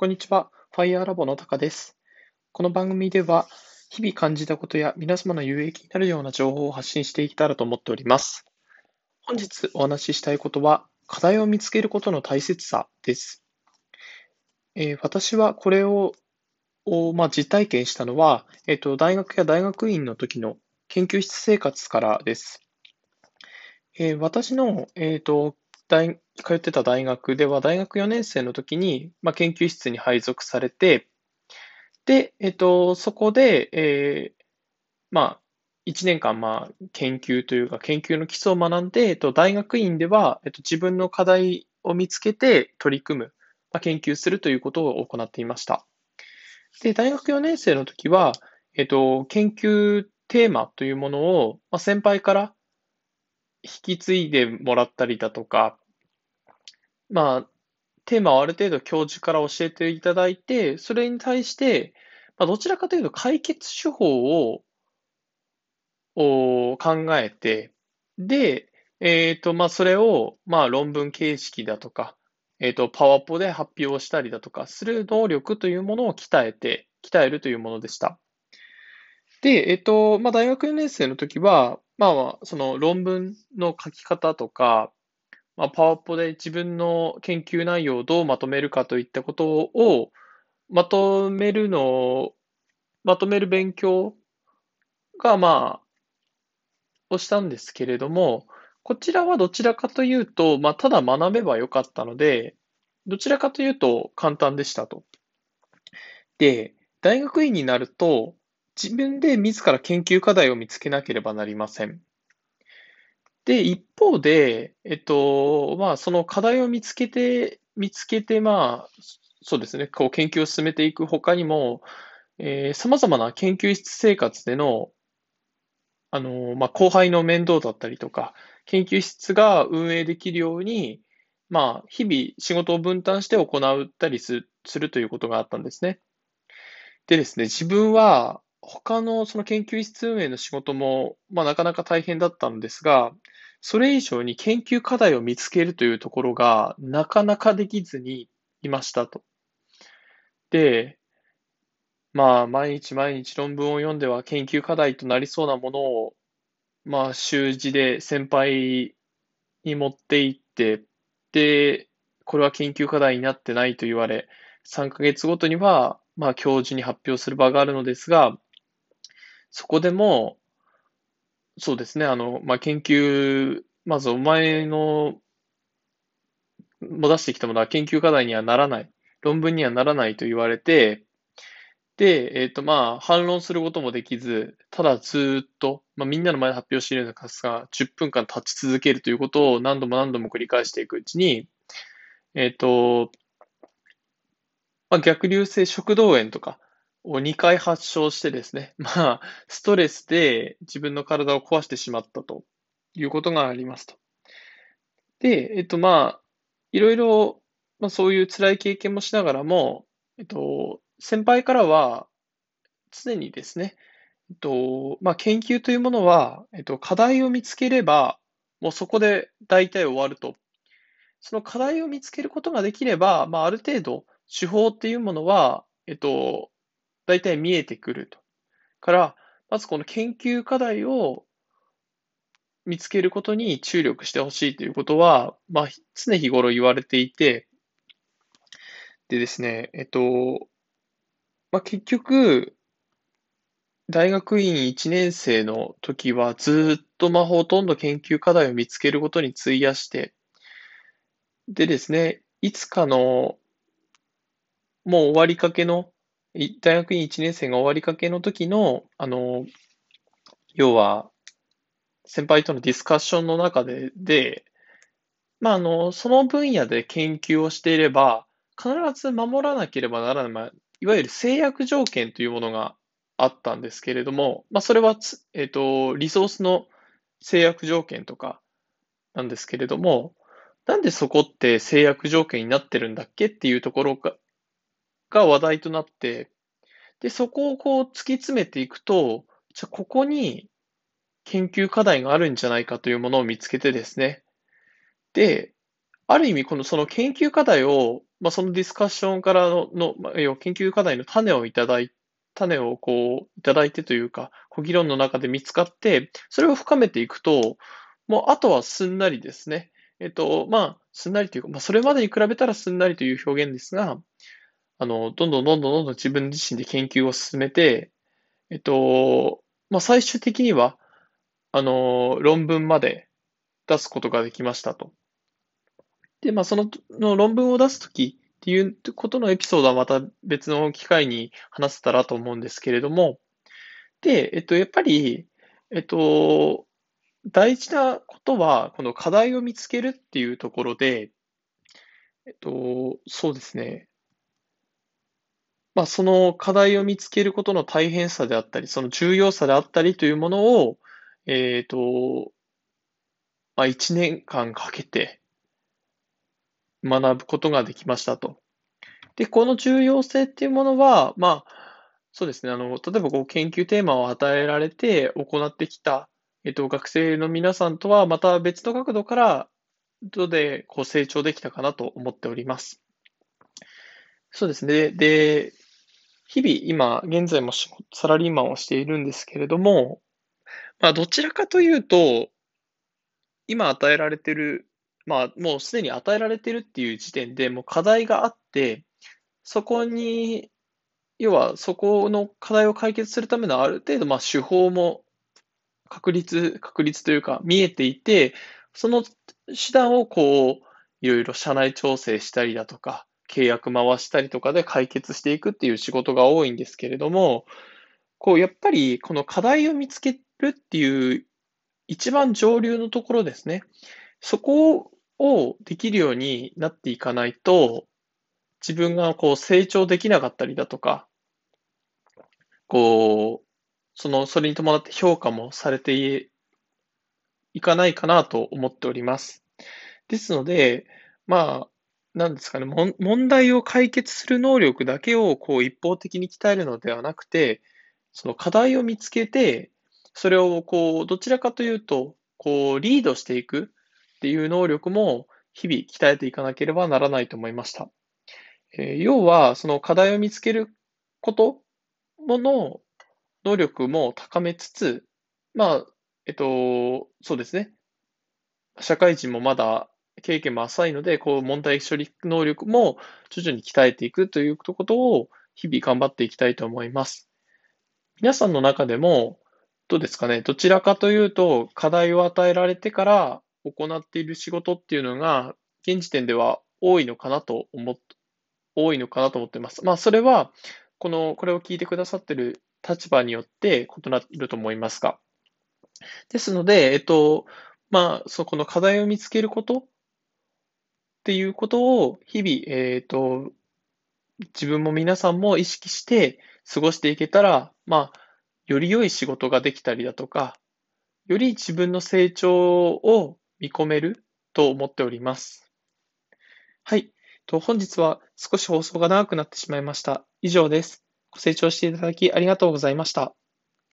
こんにちは。ファイアーラボのタカです。この番組では、日々感じたことや皆様の有益になるような情報を発信していけたらと思っております。本日お話ししたいことは、課題を見つけることの大切さです。えー、私はこれを、まあ、実体験したのは、えーと、大学や大学院の時の研究室生活からです。えー、私の、えーと大通ってた大学では、大学4年生の時に、まあ、研究室に配属されて、で、えっと、そこで、えー、まあ、1年間、まあ、研究というか、研究の基礎を学んで、えっと、大学院では、えっと、自分の課題を見つけて取り組む、まあ、研究するということを行っていました。で、大学4年生の時は、えっと、研究テーマというものを、まあ、先輩から引き継いでもらったりだとか、まあ、テーマをある程度教授から教えていただいて、それに対して、まあ、どちらかというと解決手法を考えて、で、えっ、ー、と、まあ、それを、まあ、論文形式だとか、えっ、ー、と、パワポで発表したりだとかする能力というものを鍛えて、鍛えるというものでした。で、えっ、ー、と、まあ、大学4年生の時は、まあ、その論文の書き方とか、まあ、パワポで自分の研究内容をどうまとめるかといったことをまとめるの、まとめる勉強が、まあ、をしたんですけれども、こちらはどちらかというと、まあ、ただ学べばよかったので、どちらかというと簡単でしたと。で、大学院になると、自分で自ら研究課題を見つけなければなりません。で、一方で、えっと、まあ、その課題を見つけて、見つけて、まあ、そうですね、こう研究を進めていくほかにも、えー、様々な研究室生活での、あの、まあ、後輩の面倒だったりとか、研究室が運営できるように、まあ、日々仕事を分担して行ったりするということがあったんですね。でですね、自分は他のその研究室運営の仕事も、まあ、なかなか大変だったんですが、それ以上に研究課題を見つけるというところがなかなかできずにいましたと。で、まあ、毎日毎日論文を読んでは研究課題となりそうなものを、まあ、習字で先輩に持っていって、で、これは研究課題になってないと言われ、3ヶ月ごとには、まあ、教授に発表する場があるのですが、そこでも、そうですね。あの、まあ、研究、まずお前の、も出してきたものは研究課題にはならない。論文にはならないと言われて、で、えっ、ー、と、まあ、反論することもできず、ただずっと、まあ、みんなの前で発表しているような数が10分間立ち続けるということを何度も何度も繰り返していくうちに、えっ、ー、と、まあ、逆流性食道炎とか、を2回発症してですね、まあ、ストレスで自分の体を壊してしまったということがありますと。で、えっと、まあ、いろいろ、まあ、そういう辛い経験もしながらも、えっと、先輩からは、常にですね、えっと、まあ、研究というものは、えっと、課題を見つければ、もうそこで大体終わると。その課題を見つけることができれば、まあ、ある程度、手法っていうものは、えっと、大体見えてくると。から、まずこの研究課題を見つけることに注力してほしいということは、まあ、常日頃言われていて、でですね、えっと、まあ、結局、大学院1年生の時はずっとまあほとんど研究課題を見つけることに費やして、でですね、いつかのもう終わりかけの大学院1年生が終わりかけの時の、あの、要は、先輩とのディスカッションの中で、で、まあ、あの、その分野で研究をしていれば、必ず守らなければならない、まあ、いわゆる制約条件というものがあったんですけれども、まあ、それはえっ、と、リソースの制約条件とかなんですけれども、なんでそこって制約条件になってるんだっけっていうところがが話題となって、で、そこをこう突き詰めていくと、じゃあここに研究課題があるんじゃないかというものを見つけてですね。で、ある意味このその研究課題をまあ、そのディスカッションからの、のまあ、研究課題の種をいただい種をこういただいてというか、こう議論の中で見つかって、それを深めていくと、もうあとはすんなりですね。えっと、まあ、すんなりというか、まあ、それまでに比べたらすんなりという表現ですが、あの、どんどんどんどんどんどん自分自身で研究を進めて、えっと、まあ、最終的には、あの、論文まで出すことができましたと。で、まあ、そのの論文を出すときっていうことのエピソードはまた別の機会に話せたらと思うんですけれども、で、えっと、やっぱり、えっと、大事なことは、この課題を見つけるっていうところで、えっと、そうですね。まあ、その課題を見つけることの大変さであったり、その重要さであったりというものを、えっと、まあ、1年間かけて学ぶことができましたと。で、この重要性っていうものは、まあ、そうですね、あの、例えばこう研究テーマを与えられて行ってきた、えっと、学生の皆さんとはまた別の角度から、どでこう成長できたかなと思っております。そうですね。で、日々今、現在もサラリーマンをしているんですけれども、まあ、どちらかというと、今与えられてる、まあ、もうすでに与えられてるっていう時点でもう課題があって、そこに、要はそこの課題を解決するためのある程度、まあ、手法も確率、確率というか見えていて、その手段をこう、いろいろ社内調整したりだとか、契約回したりとかで解決していくっていう仕事が多いんですけれども、こう、やっぱりこの課題を見つけるっていう一番上流のところですね。そこをできるようになっていかないと、自分がこう成長できなかったりだとか、こう、その、それに伴って評価もされていかないかなと思っております。ですので、まあ、なんですかね、も問題を解決する能力だけをこう一方的に鍛えるのではなくて、その課題を見つけて、それをこう、どちらかというと、こう、リードしていくっていう能力も日々鍛えていかなければならないと思いました。えー、要は、その課題を見つけることもの能力も高めつつ、まあ、えっと、そうですね。社会人もまだ経験も浅いので、こう、問題処理能力も徐々に鍛えていくということを日々頑張っていきたいと思います。皆さんの中でも、どうですかね？どちらかというと、課題を与えられてから行っている仕事っていうのが、現時点では多いのかなと思っ、多いのかなと思っています。まあ、それは、この、これを聞いてくださってる立場によって異なると思いますが。ですので、えっと、まあ、そこの課題を見つけることっていうことを日々、えっと、自分も皆さんも意識して過ごしていけたら、まあ、より良い仕事ができたりだとか、より自分の成長を見込めると思っております。はい。と本日は少し放送が長くなってしまいました。以上です。ご清聴していただきありがとうございました。